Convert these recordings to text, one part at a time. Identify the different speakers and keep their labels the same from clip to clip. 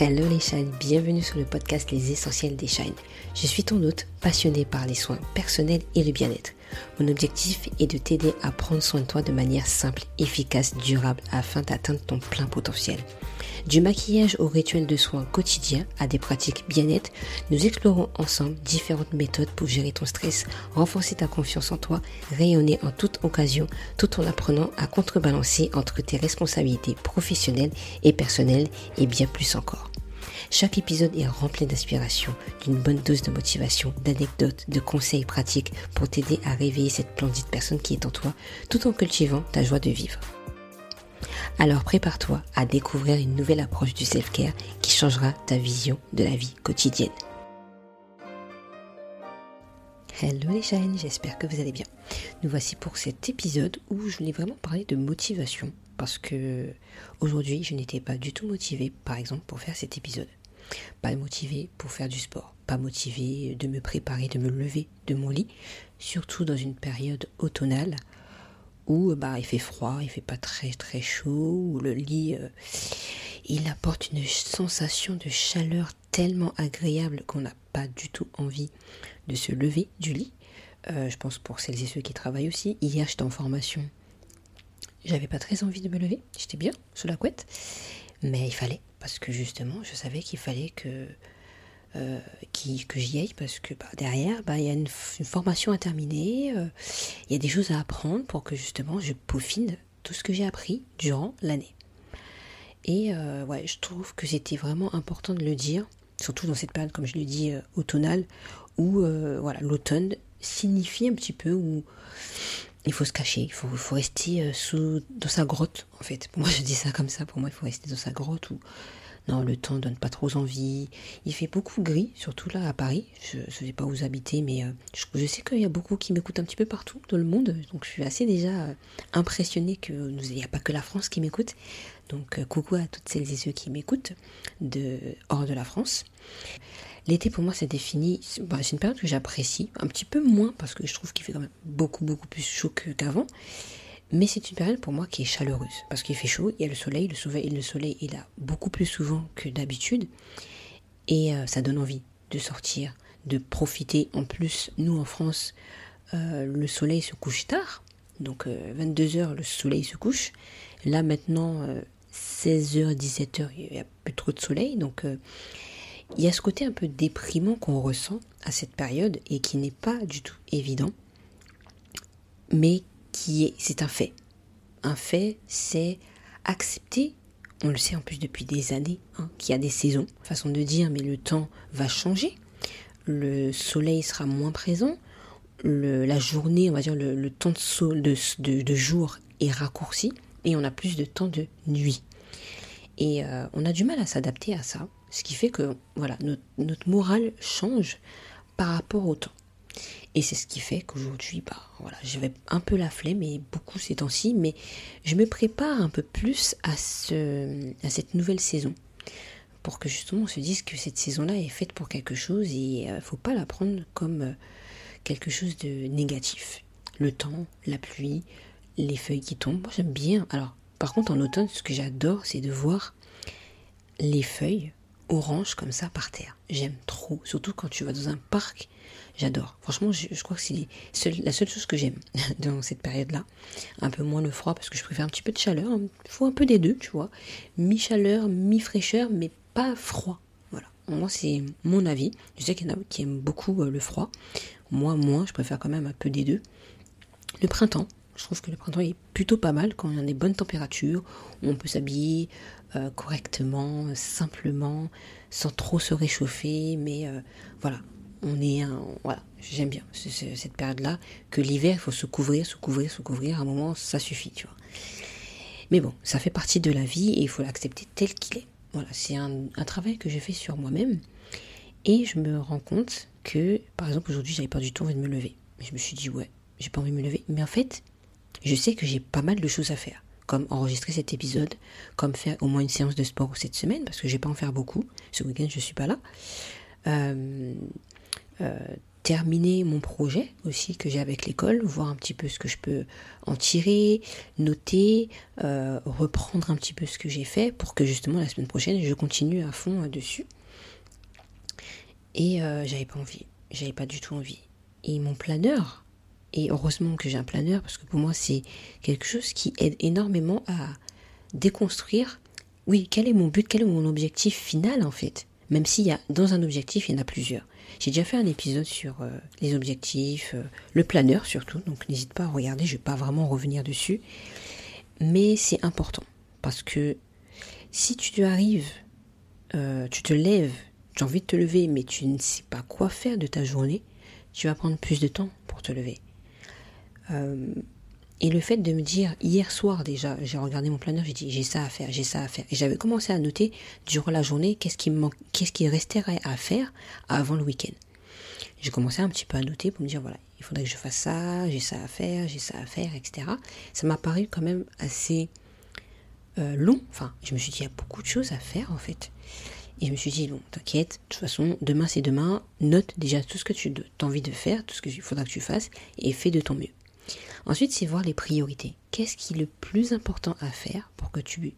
Speaker 1: Hello les shines, bienvenue sur le podcast Les Essentiels des Shines. Je suis ton hôte, passionné par les soins personnels et le bien-être. Mon objectif est de t'aider à prendre soin de toi de manière simple, efficace, durable afin d'atteindre ton plein potentiel. Du maquillage au rituel de soins quotidiens à des pratiques bien-être, nous explorons ensemble différentes méthodes pour gérer ton stress, renforcer ta confiance en toi, rayonner en toute occasion tout en apprenant à contrebalancer entre tes responsabilités professionnelles et personnelles et bien plus encore. Chaque épisode est rempli d'inspiration, d'une bonne dose de motivation, d'anecdotes, de conseils pratiques pour t'aider à réveiller cette splendide personne qui est en toi tout en cultivant ta joie de vivre. Alors prépare-toi à découvrir une nouvelle approche du self-care qui changera ta vision de la vie quotidienne. Hello les shines, j'espère que vous allez bien. Nous voici pour cet épisode où je voulais vraiment parler de motivation parce que aujourd'hui je n'étais pas du tout motivée par exemple pour faire cet épisode. Pas motivée pour faire du sport, pas motivée de me préparer, de me lever de mon lit, surtout dans une période automnale où bah, il fait froid, il fait pas très très chaud, où le lit euh, il apporte une sensation de chaleur tellement agréable qu'on n'a pas du tout envie de se lever du lit. Euh, je pense pour celles et ceux qui travaillent aussi. Hier j'étais en formation, j'avais pas très envie de me lever, j'étais bien sous la couette, mais il fallait parce que justement je savais qu'il fallait que euh, que j'y aille parce que bah, derrière, bah, il y a une, formation à terminer, euh, il y a des choses à apprendre pour que justement je peaufine tout ce que j'ai appris durant l'année. Et euh, ouais, je trouve que c'était vraiment important de le dire, surtout dans cette période, comme je le dis, automnale, où voilà, l'automne signifie un petit peu où il faut se cacher, il faut, rester sous, dans sa grotte en fait. Moi, je dis ça comme ça, pour moi, il faut rester dans sa grotte où non, le temps donne pas trop envie. Il fait beaucoup gris, surtout là à Paris. Je ne sais pas où vous habitez, mais euh, je, sais qu'il y a beaucoup qui m'écoutent un petit peu partout dans le monde. Donc je suis assez déjà euh, impressionnée qu'il n'y a pas que la France qui m'écoute. Donc euh, coucou à toutes celles et ceux qui m'écoutent de hors de la France. L'été pour moi c'est défini, bah, c'est une période que j'apprécie, un petit peu moins parce que je trouve qu'il fait quand même beaucoup beaucoup plus chaud qu'avant. Mais c'est une période pour moi qui est chaleureuse, parce qu'il fait chaud, il y a le soleil, le soleil, le soleil est là beaucoup plus souvent que d'habitude, et euh, ça donne envie de sortir, de profiter. En plus, nous en France, euh, le soleil se couche tard, donc 22h euh, le soleil se couche. Là maintenant, 16h, 17h, il n'y a plus trop de soleil, donc il y a ce côté un peu déprimant qu'on ressent à cette période et qui n'est pas du tout évident, mais qui est, c'est un fait. Un fait, c'est accepter, on le sait en plus depuis des années, hein, qu'il y a des saisons, façon de dire, mais le temps va changer, le soleil sera moins présent, la journée, on va dire le, temps de, de, jour est raccourci et on a plus de temps de nuit. Et euh, on a du mal à s'adapter à ça, ce qui fait que voilà, notre, morale change par rapport au temps. Et c'est ce qui fait qu'aujourd'hui, bah, voilà, je vais un peu la flemme, et beaucoup ces temps-ci, mais je me prépare un peu plus à, ce, à cette nouvelle saison. Pour que justement on se dise que cette saison-là est faite pour quelque chose et il euh, ne faut pas la prendre comme euh, quelque chose de négatif. Le temps, la pluie, les feuilles qui tombent, moi j'aime bien. Alors, par contre, en automne, ce que j'adore, c'est de voir les feuilles orange comme ça par terre. J'aime trop, surtout quand tu vas dans un parc. J'adore. Franchement, je, crois que c'est la seule chose que j'aime dans cette période-là. Un peu moins le froid parce que je préfère un petit peu de chaleur. Il faut un peu des deux, tu vois. Mi-chaleur, mi-fraîcheur, mais pas froid. Voilà. Moi, c'est mon avis. Je sais qu'il y en a qui aiment beaucoup euh, le froid. Moi, moins. Je préfère quand même un peu des deux. Le printemps, je trouve que le printemps est plutôt pas mal quand il y a des bonnes températures, on peut s'habiller euh, correctement, simplement, sans trop se réchauffer, mais euh, voilà, on est un, voilà, j'aime bien cette période-là, que l'hiver, il faut se couvrir, se couvrir, se couvrir, à un moment, ça suffit, tu vois. Mais bon, ça fait partie de la vie et il faut l'accepter tel qu'il est. Voilà, c'est un, un travail que j'ai fait sur moi-même et je me rends compte que, par exemple, aujourd'hui, j'avais pas du tout envie de me lever. Je me suis dit, ouais, j'ai pas envie de me lever. Mais en fait, je sais que j'ai pas mal de choses à faire, comme enregistrer cet épisode, comme faire au moins une séance de sport cette semaine, parce que je vais pas en faire beaucoup. Ce week-end, je suis pas là. Euh, euh, terminer mon projet aussi que j'ai avec l'école, voir un petit peu ce que je peux en tirer, noter, euh, reprendre un petit peu ce que j'ai fait pour que justement la semaine prochaine je continue à fond dessus. Et j'avais pas envie, j'avais pas du tout envie. Et mon planeur, et heureusement que j'ai un planeur parce que pour moi c'est quelque chose qui aide énormément à déconstruire, oui, quel est mon but, quel est mon objectif final en fait. Même s'il y a dans un objectif, il y en a plusieurs. J'ai déjà fait un épisode sur euh, les objectifs, euh, le planeur surtout, donc n'hésite pas à regarder, je ne vais pas vraiment revenir dessus. Mais c'est important parce que si tu arrives, euh, tu te lèves, tu as envie de te lever, mais tu ne sais pas quoi faire de ta journée, tu vas prendre plus de temps pour te lever. Euh, et le fait de me dire, hier soir déjà, j'ai regardé mon planeur, j'ai dit, j'ai ça à faire, j'ai ça à faire. Et j'avais commencé à noter durant la journée qu'est-ce qui me qu'est-ce qui resterait à faire avant le week-end. J'ai commencé un petit peu à noter pour me dire, voilà, il faudrait que je fasse ça, j'ai ça à faire, j'ai ça à faire, etc. Ça m'a paru quand même assez euh, long. Enfin, je me suis dit, il y a beaucoup de choses à faire en fait. Et je me suis dit, bon, t'inquiète, de toute façon, demain c'est demain, note déjà tout ce que tu as envie de faire, tout ce qu'il faudra que tu fasses, et fais de ton mieux. Ensuite, c'est voir les priorités. Qu'est-ce qui est le plus important à faire pour que tu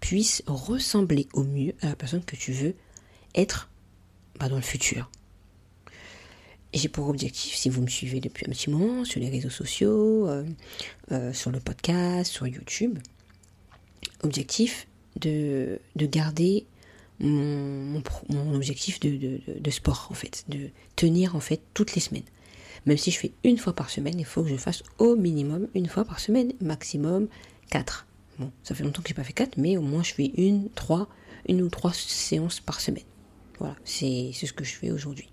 Speaker 1: puisses ressembler au mieux à la personne que tu veux être bah, dans le futur j'ai pour objectif, si vous me suivez depuis un petit moment sur les réseaux sociaux, euh, euh, sur le podcast, sur YouTube, objectif de, de garder mon, mon, objectif de, de, sport en fait, de tenir en fait toutes les semaines. Même si je fais une fois par semaine, il faut que je fasse au minimum une fois par semaine, maximum 4. Bon, ça fait longtemps que j'ai pas fait 4, mais au moins je fais une, trois, une ou trois séances par semaine. Voilà, c'est ce que je fais aujourd'hui.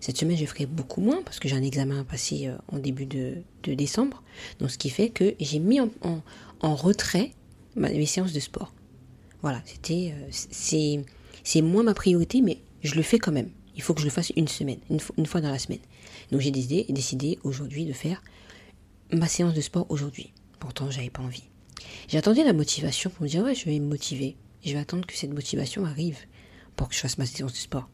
Speaker 1: Cette semaine, je ferai beaucoup moins parce que j'ai un examen à passer euh, en début de, décembre. Donc, ce qui fait que j'ai mis en, en, retrait mes séances de sport. Voilà, c'était, euh, c'est moins ma priorité, mais je le fais quand même. Il faut que je le fasse une semaine, une, une fois dans la semaine. Donc j'ai décidé, décidé aujourd'hui de faire ma séance de sport aujourd'hui. Pourtant, j'avais pas envie. J'ai attendu la motivation pour me dire ouais, je vais me motiver. Je vais attendre que cette motivation arrive pour que je fasse ma séance de sport.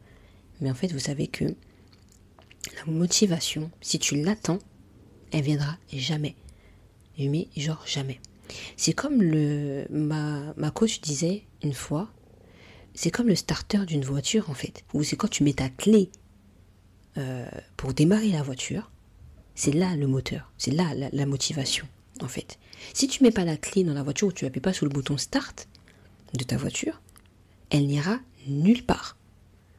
Speaker 1: Mais en fait, vous savez que la motivation, si tu l'attends, elle viendra jamais. Mais genre jamais. C'est comme le ma, ma coach disait une fois, c'est comme le starter d'une voiture en fait. Ou c'est quand tu mets ta clé euh, pour démarrer la voiture, c'est là le moteur, c'est là la, motivation en fait. Si tu mets pas la clé dans la voiture ou tu appuies pas sur le bouton start de ta voiture, elle n'ira nulle part.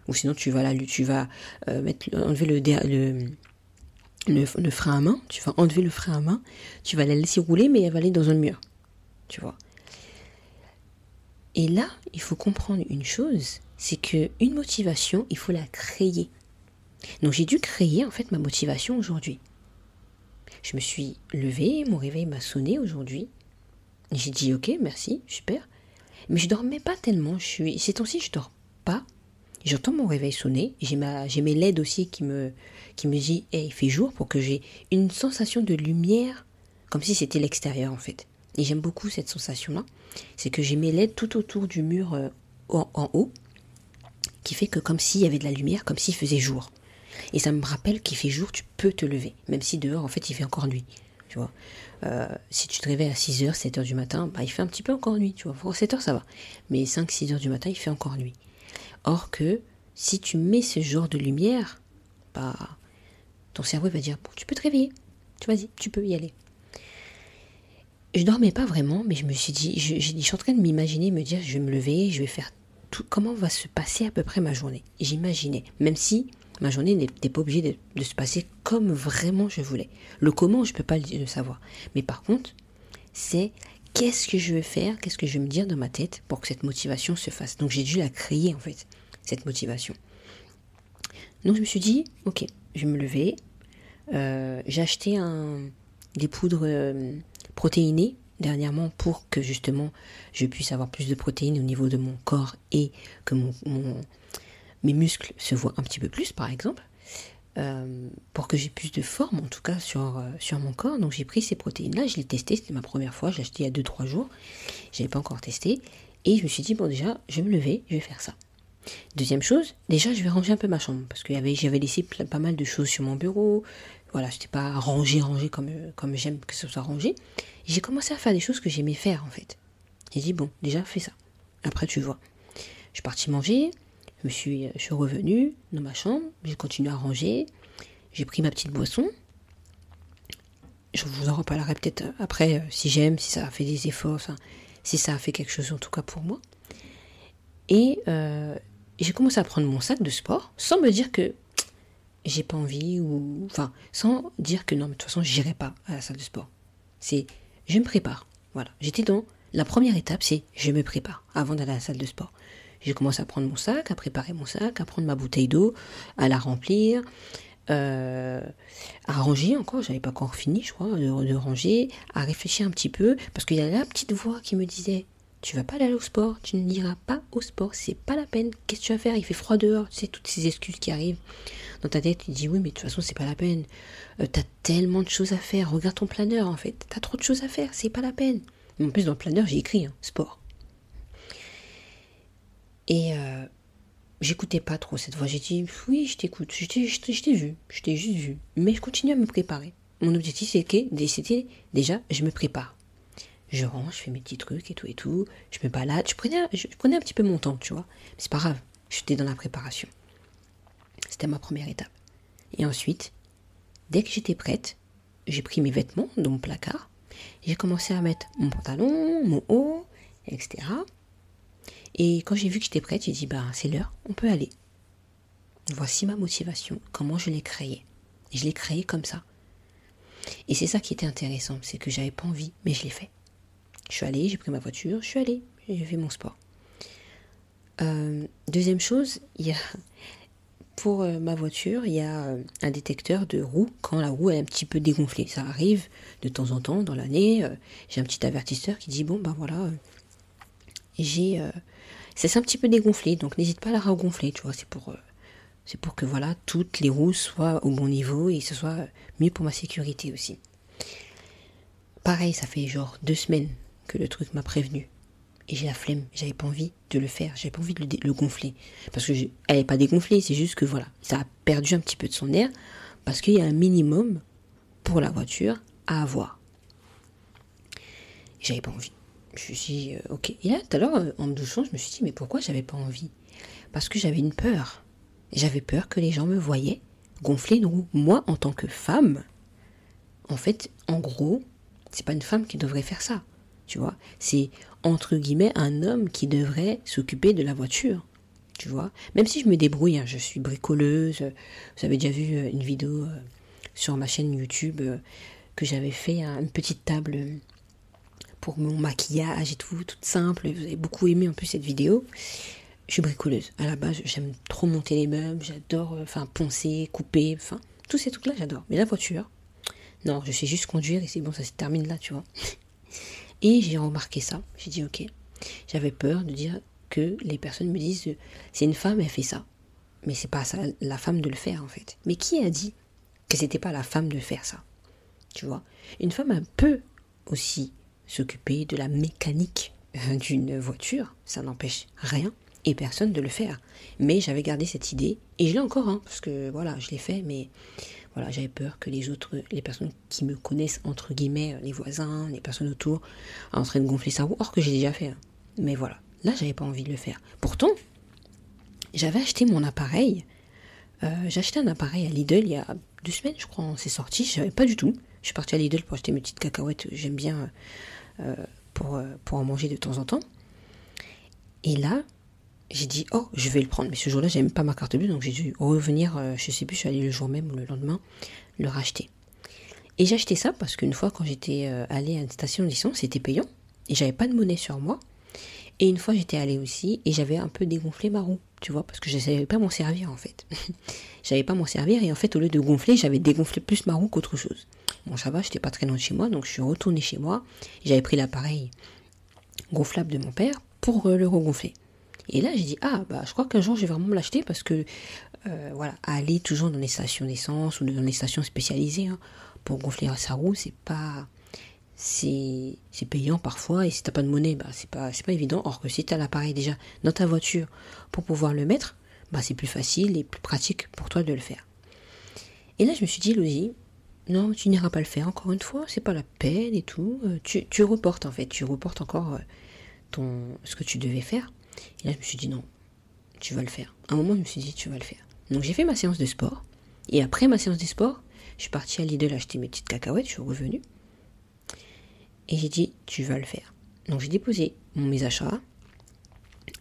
Speaker 1: Ou sinon tu vas là, tu vas euh, enlever le, le, le, frein à main, tu vas enlever le frein à main, tu vas la laisser rouler mais elle va aller dans un mur. Tu vois. Et là, il faut comprendre une chose, c'est que une motivation, il faut la créer. Donc j'ai dû créer en fait ma motivation aujourd'hui. Je me suis levée, mon réveil m'a sonné aujourd'hui. J'ai dit ok, merci, super. Mais je dormais pas tellement. Je suis, ces temps-ci, je dors pas. J'entends mon réveil sonner. J'ai ma, j'ai mes LED aussi qui me, qui me dit, hey, il fait jour pour que j'ai une sensation de lumière, comme si c'était l'extérieur en fait. Et j'aime beaucoup cette sensation-là. C'est que j'ai mes LED tout autour du mur euh, en haut, qui fait que comme s'il y avait de la lumière, comme s'il faisait jour. Et ça me rappelle qu'il fait jour, tu peux te lever, même si dehors, en fait, il fait encore nuit. Tu vois. Euh, si tu te réveilles à 6h, 7h du matin, bah, il fait un petit peu encore nuit, tu vois. Pour 7h, ça va. Mais 5, 6h du matin, il fait encore nuit. Or que, si tu mets ce genre de lumière, bah, ton cerveau va dire, bon, tu peux te réveiller. Tu vas-y, tu peux y aller. Je dormais pas vraiment, mais je me suis dit, je, je, suis en train de m'imaginer, me dire, je vais me lever, je vais faire tout, comment va se passer à peu près ma journée. J'imaginais, même si Ma journée n'était pas obligée de, se passer comme vraiment je voulais. Le comment, je ne peux pas le, savoir. Mais par contre, c'est qu'est-ce que je vais faire, qu'est-ce que je vais me dire dans ma tête pour que cette motivation se fasse. Donc j'ai dû la créer en fait, cette motivation. Donc je me suis dit, ok, je vais me lever. Euh, j'ai acheté des poudres euh, protéinées dernièrement pour que justement je puisse avoir plus de protéines au niveau de mon corps et que mon mes muscles se voient un petit peu plus, par exemple, euh, pour que j'ai plus de forme, en tout cas, sur, euh, sur mon corps. Donc j'ai pris ces protéines-là, je l'ai testé, c'était ma première fois, je l'ai acheté il y a 2-3 jours, je n'avais pas encore testé, et je me suis dit, bon déjà, je vais me lever, je vais faire ça. Deuxième chose, déjà je vais ranger un peu ma chambre parce que j'avais laissé pas mal de choses sur mon bureau. Voilà, je n'étais pas rangé, rangé comme, comme j'aime que ce soit rangé. J'ai commencé à faire des choses que j'aimais faire en fait. J'ai dit bon, déjà fais ça. Après tu vois. Je suis partie manger, je, suis, je suis revenue dans ma chambre, j'ai continué à ranger, j'ai pris ma petite boisson. Je vous en reparlerai peut-être après euh, si j'aime, si ça a fait des efforts, enfin, si ça a fait quelque chose en tout cas pour moi. Et euh, j'ai commencé à prendre mon sac de sport sans me dire que j'ai pas envie ou enfin sans dire que non mais de toute façon j'irai pas à la salle de sport. C'est je me prépare. Voilà, j'étais dans la première étape, c'est je me prépare avant d'aller à la salle de sport. J'ai commencé à prendre mon sac, à préparer mon sac, à prendre ma bouteille d'eau, à la remplir, euh, à ranger encore, j'avais pas encore fini, je crois, de, ranger, à réfléchir un petit peu, parce qu'il y a la petite voix qui me disait tu vas pas aller au sport, tu ne n'iras pas au sport, c'est pas la peine. Qu'est-ce que tu vas faire Il fait froid dehors, tu sais, toutes ces excuses qui arrivent. Dans ta tête, tu dis oui, mais de toute façon, c'est pas la peine. Euh, t'as tellement de choses à faire. Regarde ton planeur, en fait. T'as trop de choses à faire, c'est pas la peine. En plus, dans le planeur, j'ai écrit hein, sport. Et euh, j'écoutais pas trop cette voix. J'ai dit oui, je t'écoute, je t'ai vu, je t'ai juste vu. Mais je continue à me préparer. Mon objectif, c'était déjà, je me prépare je range, je fais mes petits trucs et tout et tout, je me balade, je prenais, je prenais un petit peu mon temps, tu vois. Mais c'est pas grave, j'étais dans la préparation. C'était ma première étape. Et ensuite, dès que j'étais prête, j'ai pris mes vêtements dans mon placard, j'ai commencé à mettre mon pantalon, mon haut, etc. Et quand j'ai vu que j'étais prête, j'ai dit, bah c'est l'heure, on peut aller. Voici ma motivation, comment je l'ai créée. Et je l'ai créée comme ça. Et c'est ça qui était intéressant, c'est que j'avais pas envie, mais je l'ai fait. Je suis allée, j'ai pris ma voiture, je suis allée, j'ai fait mon sport. Euh, deuxième chose, il y a pour euh, ma voiture, il y a euh, un détecteur de roue quand la roue est un petit peu dégonflée. Ça arrive de temps en temps dans l'année. j'ai un petit avertisseur qui dit bon ben voilà, j'ai c'est un petit peu dégonflé, donc n'hésite pas à la regonfler. Tu vois, c'est pour c'est pour que voilà toutes les roues soient au bon niveau et ce soit mieux pour ma sécurité aussi. Pareil, ça fait genre deux semaines que le truc m'a prévenu. Et j'ai la flemme, j'avais pas envie de le faire, j'avais pas envie de le, gonfler. Parce que elle n'est pas dégonflée, c'est juste que voilà, ça a perdu un petit peu de son air, parce qu'il y a un minimum pour la voiture à avoir. J'avais pas envie. Je me suis dit, ok. Et là, tout à l'heure, euh, en me douchant, je me suis dit, mais pourquoi j'avais pas envie? Parce que j'avais une peur. J'avais peur que les gens me voyaient gonfler une roue. Moi, en tant que femme, en fait, en gros, c'est pas une femme qui devrait faire ça tu vois. C'est entre guillemets un homme qui devrait s'occuper de la voiture, tu vois. Même si je me débrouille, hein, je suis bricoleuse. Vous avez déjà vu euh, une vidéo euh, sur ma chaîne YouTube que j'avais fait hein, une petite table pour mon maquillage et tout, toute simple. Vous avez beaucoup aimé en plus cette vidéo. Je suis bricoleuse. À la base, j'aime trop monter les meubles, j'adore enfin poncer, couper, enfin tous ces trucs-là, j'adore. Mais la voiture, non, je sais juste conduire et c'est bon, ça se termine là, tu vois. Et j'ai remarqué ça. J'ai dit ok. J'avais peur de dire que les personnes me disent c'est une femme, elle fait ça. Mais c'est pas ça la femme de le faire en fait. Mais qui a dit que c'était pas la femme de faire ça? Tu vois? Une femme peut aussi s'occuper de la mécanique d'une voiture, ça n'empêche rien et personne de le faire. Mais j'avais gardé cette idée et je l'ai encore, hein, parce que voilà, je l'ai fait, mais voilà, j'avais peur que les autres, les personnes qui me connaissent, entre guillemets, les voisins, les personnes autour, en train de gonfler roue, or que j'ai déjà fait. Hein. Mais voilà, là, j'avais pas envie de le faire. Pourtant, j'avais acheté mon appareil. Euh, j'ai acheté un appareil à Lidl il y a deux semaines, je crois, c'est sorti. Je savais pas du tout. Je suis partie à Lidl pour acheter mes petites cacahuètes. J'aime bien euh, pour, euh, pour en manger de temps en temps. Et là, j'ai dit, oh, je vais le prendre. Mais ce jour-là, j'avais même pas ma carte bleue, donc j'ai dû revenir, euh, je sais plus, je suis allée le jour même ou le lendemain, le racheter. Et j'ai acheté ça parce qu'une fois, quand j'étais euh, allée à une station d'essence, c'était payant. Et j'avais pas de monnaie sur moi. Et une fois, j'étais allée aussi et j'avais un peu dégonflé ma roue, tu vois, parce que je savais pas m'en servir en fait. j'avais pas m'en servir et en fait, au lieu de gonfler, j'avais dégonflé plus ma roue qu'autre chose. Bon, ça va, j'étais pas très loin de chez moi, donc je suis retournée chez moi. J'avais pris l'appareil gonflable de mon père pour euh, le regonfler. Et là, j'ai dit, ah, bah, je crois qu'un jour, je vais vraiment me l'acheter parce que, euh, voilà, aller toujours dans les stations d'essence ou dans les stations spécialisées hein, pour gonfler sa roue, c'est pas, c'est payant parfois et si t'as pas de monnaie, bah c'est pas, évident. Or que si tu as l'appareil déjà dans ta voiture pour pouvoir le mettre, bah c'est plus facile et plus pratique pour toi de le faire. Et là je me suis dit, Louis, non, tu n'iras pas le faire encore une fois, c'est pas la peine et tout. Euh, tu, tu reportes en fait, tu reportes encore euh, ton, ce que tu devais faire. Et là je me suis dit, non, tu vas le faire. À un moment je me suis dit, tu vas le faire. Donc j'ai fait ma séance de sport. Et après ma séance de sport, je suis partie à Lidl acheter mes petites cacahuètes, je suis revenue. Et j'ai dit, tu vas le faire. Donc j'ai déposé mes achats.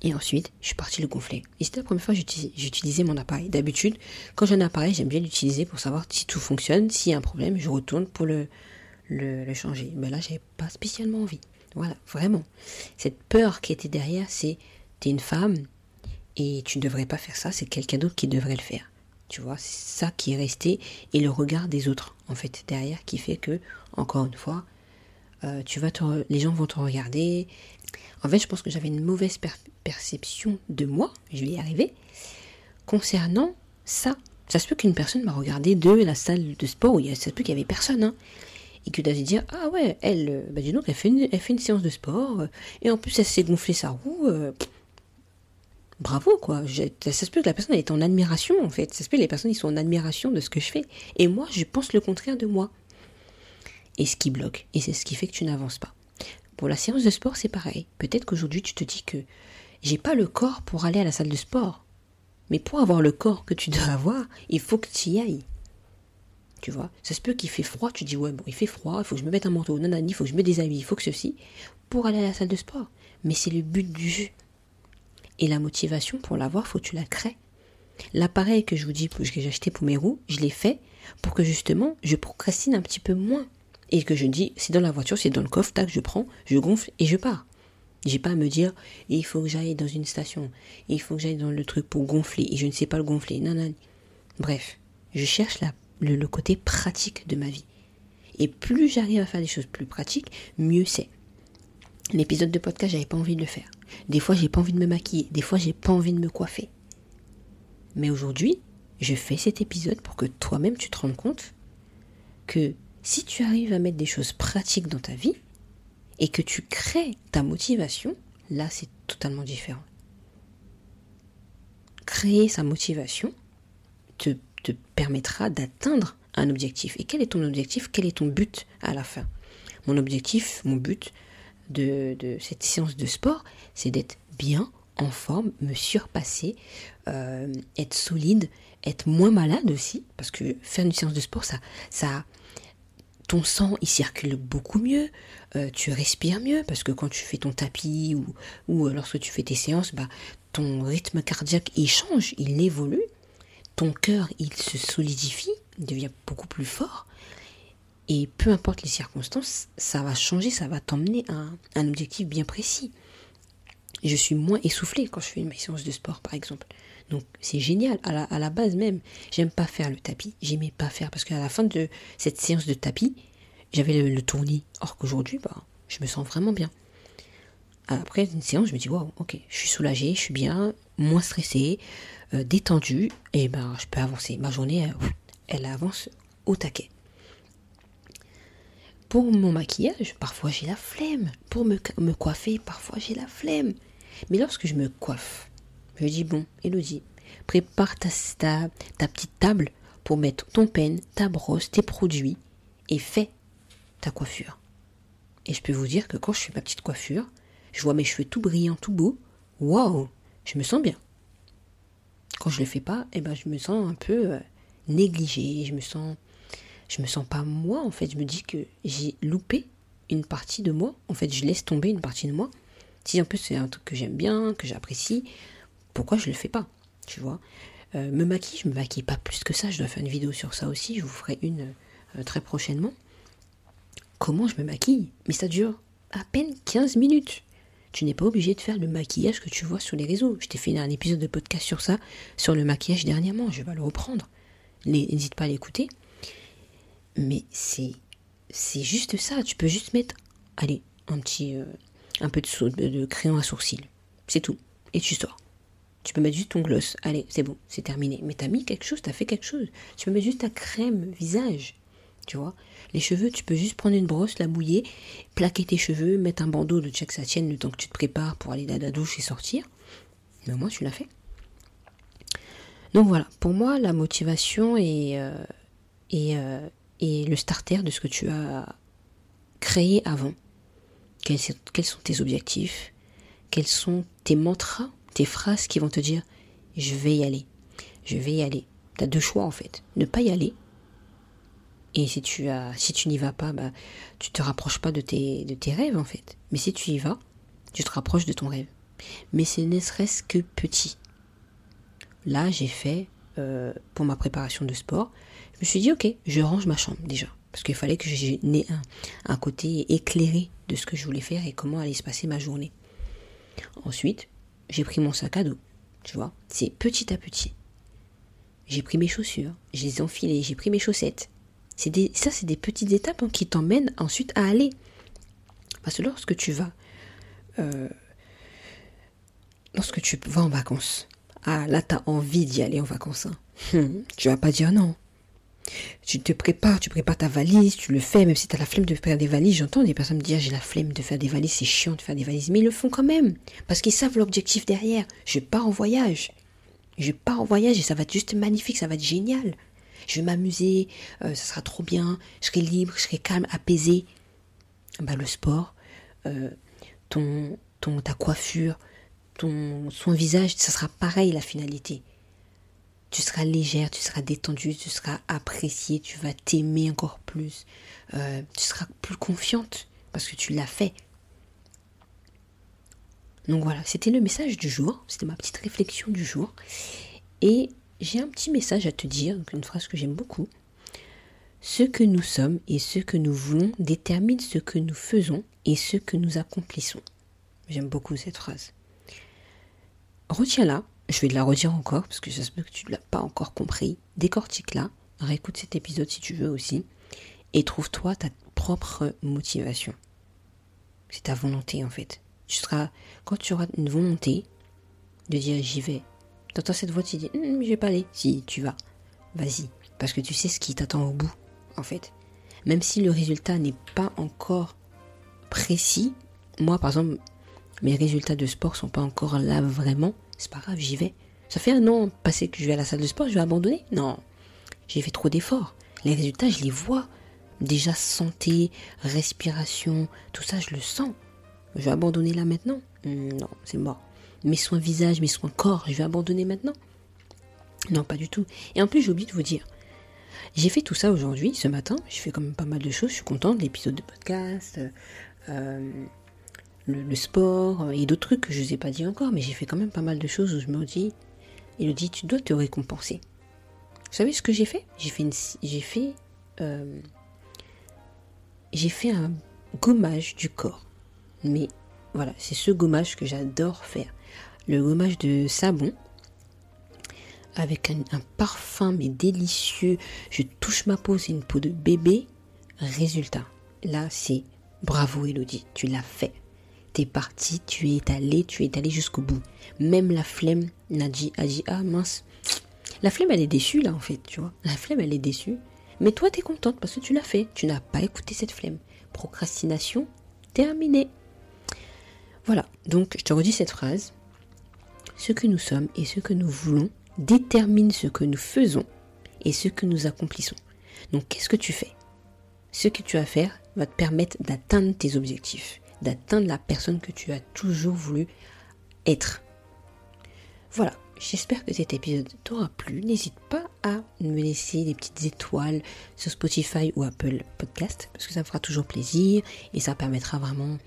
Speaker 1: Et ensuite, je suis partie le gonfler. Et c'était la première fois que j'utilisais mon appareil. D'habitude, quand j'ai un appareil, j'aime bien l'utiliser pour savoir si tout fonctionne. S'il y a un problème, je retourne pour le, le, changer. Mais là, j'avais pas spécialement envie. Voilà, vraiment. Cette peur qui était derrière, c'est t'es une femme et tu ne devrais pas faire ça, c'est quelqu'un d'autre qui devrait le faire. Tu vois, c'est ça qui est resté et le regard des autres, en fait, derrière, qui fait que, encore une fois, euh, tu vas les gens vont te regarder. En fait, je pense que j'avais une mauvaise perception de moi, je vais y arriver, concernant ça. Ça se peut qu'une personne m'a regardé de la salle de sport où il y a, ça se peut qu'il y avait personne, hein, et que as dire ah ouais, elle, euh, bah dis donc, elle fait une, elle fait une séance de sport, euh, et en plus elle s'est gonflé sa roue. bravo quoi. ça se peut que la personne est en admiration en fait. Ça se peut que les personnes ils sont en admiration de ce que je fais. Et moi, je pense le contraire de moi et ce qui bloque. Et c'est ce qui fait que tu n'avances pas. Pour la séance de sport, c'est pareil. Peut-être qu'aujourd'hui, tu te dis que j'ai pas le corps pour aller à la salle de sport. Mais pour avoir le corps que tu dois avoir, il faut que tu y ailles. Tu vois, ça se peut qu'il fait froid, tu dis ouais bon il fait froid, il faut que je me mette un manteau, non, il faut que je me déshabille, il faut que ceci, pour aller à la salle de sport. Mais c'est le but du jeu. Et la motivation pour l'avoir, faut que tu la crées. L'appareil que je vous dis que j'ai acheté pour mes roues, je l'ai fait pour que justement je procrastine un petit peu moins et que je dis, c'est dans la voiture, c'est dans le coffre, tac, je prends, je gonfle et je pars. J'ai pas à me dire, il faut que j'aille dans une station, il faut que j'aille dans le truc pour gonfler, et je ne sais pas le gonfler. Non, non. Bref, je cherche le, côté pratique de ma vie. Et plus j'arrive à faire des choses plus pratiques, mieux c'est. L'épisode de podcast, j'avais pas envie de le faire. Des fois, j'ai pas envie de me maquiller. Des fois, j'ai pas envie de me coiffer. Mais aujourd'hui, je fais cet épisode pour que toi-même tu te rendes compte que si tu arrives à mettre des choses pratiques dans ta vie et que tu crées ta motivation, là c'est totalement différent. Créer sa motivation te, permettra d'atteindre un objectif. Et quel est ton objectif? Quel est ton but à la fin? Mon objectif, mon but de, cette séance de sport, c'est d'être bien, en forme, me surpasser, euh, être solide, être moins malade aussi, parce que faire une séance de sport, ça, ça, ton sang il circule beaucoup mieux, euh, tu respires mieux parce que quand tu fais ton tapis ou, lorsque tu fais tes séances, bah, ton rythme cardiaque il change, il évolue, ton cœur il se solidifie, il devient beaucoup plus fort et peu importe les circonstances, ça va changer, ça va t'emmener à un, objectif bien précis. Je suis moins essoufflé quand je fais une séance de sport par exemple. Donc c'est génial. À la, base même, j'aime pas faire le tapis. J'aimais pas faire parce qu'à la fin de cette séance de tapis, j'avais le, tournis. Or qu'aujourd'hui, bah, je me sens vraiment bien. Après une séance, je me dis waouh, ok, je suis soulagée, je suis bien, moins stressée, euh, détendue, et ben je peux avancer. Ma journée, elle, avance au taquet. Pour mon maquillage, parfois j'ai la flemme. Pour me, me coiffer, parfois j'ai la flemme. Mais lorsque je me coiffe, je dis bon, Elodie, prépare ta, ta, petite table pour mettre ton peigne, ta brosse, tes produits et fais ta coiffure. Et je peux vous dire que quand je fais ma petite coiffure, je vois mes cheveux tout brillants, tout beaux. Waouh, je me sens bien. Quand je le fais pas, eh ben je me sens un peu euh, négligée. Je me sens, je me sens pas moi en fait. Je me dis que j'ai loupé une partie de moi. En fait, je laisse tomber une partie de moi. Si en plus c'est un truc que j'aime bien, que j'apprécie, pourquoi je le fais pas Tu vois euh, Me maquiller, je me maquille pas plus que ça. Je dois faire une vidéo sur ça aussi. Je vous ferai une euh, très prochainement. Comment je me maquille? Mais ça dure à peine 15 minutes. Tu n'es pas obligé de faire le maquillage que tu vois sur les réseaux. Je t'ai fait un épisode de podcast sur ça, sur le maquillage dernièrement. Je vais le reprendre. N'hésite pas à l'écouter. Mais c'est c'est juste ça. Tu peux juste mettre, allez, un petit, euh, un peu de, de crayon à sourcil. C'est tout. Et tu sors. Tu peux mettre juste ton gloss. Allez, c'est bon, c'est terminé. Mais t'as mis quelque chose, t'as fait quelque chose. Tu peux mettre juste ta crème visage. Tu vois Les cheveux, tu peux juste prendre une brosse, la mouiller, plaquer tes cheveux, mettre un bandeau de check ça tienne le temps que tu te prépares pour aller dans la douche et sortir. Mais au moins, tu l'as fait. Donc voilà, pour moi, la motivation est, euh, euh, le starter de ce que tu as créé avant. Quels sont tes objectifs? Quels sont tes mantras, tes phrases qui vont te dire je vais y aller, je vais y aller. Tu as deux choix en fait. Ne pas y aller. Et si tu si tu n'y vas pas, bah, tu te rapproches pas de tes, de tes rêves en fait. Mais si tu y vas, tu te rapproches de ton rêve. Mais ce ne serait-ce que petit. Là, j'ai fait euh, pour ma préparation de sport. Je me suis dit, ok, je range ma chambre déjà. Parce qu'il fallait que j'ai un, un côté éclairé de ce que je voulais faire et comment allait se passer ma journée. Ensuite, j'ai pris mon sac à dos. Tu vois, c'est petit à petit. J'ai pris mes chaussures, je les enfilées, j'ai pris mes chaussettes. C'est ça, c'est des petites étapes hein, qui t'emmènent ensuite à aller. Parce que lorsque tu vas, euh, lorsque tu vas en vacances, ah là, t'as envie d'y aller en vacances. Hein. Hum, tu vas pas dire non. Tu te prépares, tu prépares ta valise, tu le fais, même si tu as la flemme de faire des valises. J'entends des personnes me dire j'ai la flemme de faire des valises, c'est chiant de faire des valises. Mais ils le font quand même, parce qu'ils savent l'objectif derrière. Je pars en voyage. Je pars en voyage et ça va être juste magnifique, ça va être génial. Je vais m'amuser, euh, ça sera trop bien, je serai libre, je serai calme, apaisé. Bah, le sport, euh, ton, ton, ta coiffure, ton soin visage, ça sera pareil la finalité tu seras légère, tu seras détendue, tu seras appréciée, tu vas t'aimer encore plus, euh, tu seras plus confiante parce que tu l'as fait. Donc voilà, c'était le message du jour, c'était ma petite réflexion du jour. Et j'ai un petit message à te dire, une phrase que j'aime beaucoup. Ce que nous sommes et ce que nous voulons détermine ce que nous faisons et ce que nous accomplissons. J'aime beaucoup cette phrase. Retiens-la je vais te la redire encore parce que j'espère que tu ne l'as pas encore compris. Décortique-la, réécoute cet épisode si tu veux aussi, et trouve-toi ta propre motivation. C'est ta volonté en fait. Tu seras, quand tu auras une volonté de dire j'y vais, t'entends cette voix, tu dis hum, je vais pas aller. Si tu vas, vas-y, parce que tu sais ce qui t'attend au bout en fait. Même si le résultat n'est pas encore précis, moi par exemple, mes résultats de sport sont pas encore là vraiment, c'est pas grave, j'y vais. Ça fait un an passé que je vais à la salle de sport, je vais abandonner Non, j'ai fait trop d'efforts. Les résultats, je les vois. Déjà santé, respiration, tout ça, je le sens. Je vais abandonner là maintenant hmm, Non, c'est mort. Mes soins visage, mes soins corps, je vais abandonner maintenant Non, pas du tout. Et en plus, j'ai oublié de vous dire, j'ai fait tout ça aujourd'hui, ce matin. J'ai fait quand même pas mal de choses. Je suis contente de l'épisode de podcast. Euh, le, sport et d'autres trucs que je ne vous ai pas dit encore, mais j'ai fait quand même pas mal de choses où je me dis, il me tu dois te récompenser. Vous savez ce que j'ai fait? J'ai fait, j'ai fait, euh, j'ai fait un gommage du corps. Mais voilà, c'est ce gommage que j'adore faire. Le gommage de savon avec un, un, parfum mais délicieux. Je touche ma peau, c'est une peau de bébé. Résultat, là c'est bravo Elodie, tu l'as fait t'es parti, tu es allé, tu es allé jusqu'au bout. Même la flemme n'a dit, a dit, ah mince. La flemme, elle est déçue là en fait, tu vois. La flemme, elle est déçue. Mais toi, t'es contente parce que tu l'as fait. Tu n'as pas écouté cette flemme. Procrastination, terminée. Voilà, donc je te redis cette phrase. Ce que nous sommes et ce que nous voulons détermine ce que nous faisons et ce que nous accomplissons. Donc qu'est-ce que tu fais? Ce que tu vas faire va te permettre d'atteindre tes objectifs d'atteindre la personne que tu as toujours voulu être. Voilà, j'espère que cet épisode t'aura plu. N'hésite pas à me laisser des petites étoiles sur Spotify ou Apple Podcast parce que ça me fera toujours plaisir et ça permettra vraiment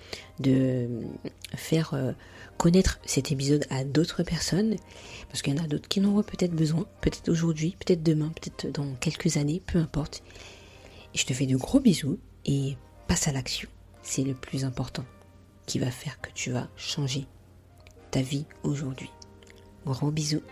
Speaker 1: de faire euh, connaître cet épisode à d'autres personnes parce qu'il y en a d'autres qui en auront peut-être besoin, peut-être aujourd'hui, peut-être demain, peut-être dans quelques années, peu importe. Et je te fais de gros bisous et passe à l'action c'est le plus important qui va faire que tu vas changer ta vie aujourd'hui. Gros bisous.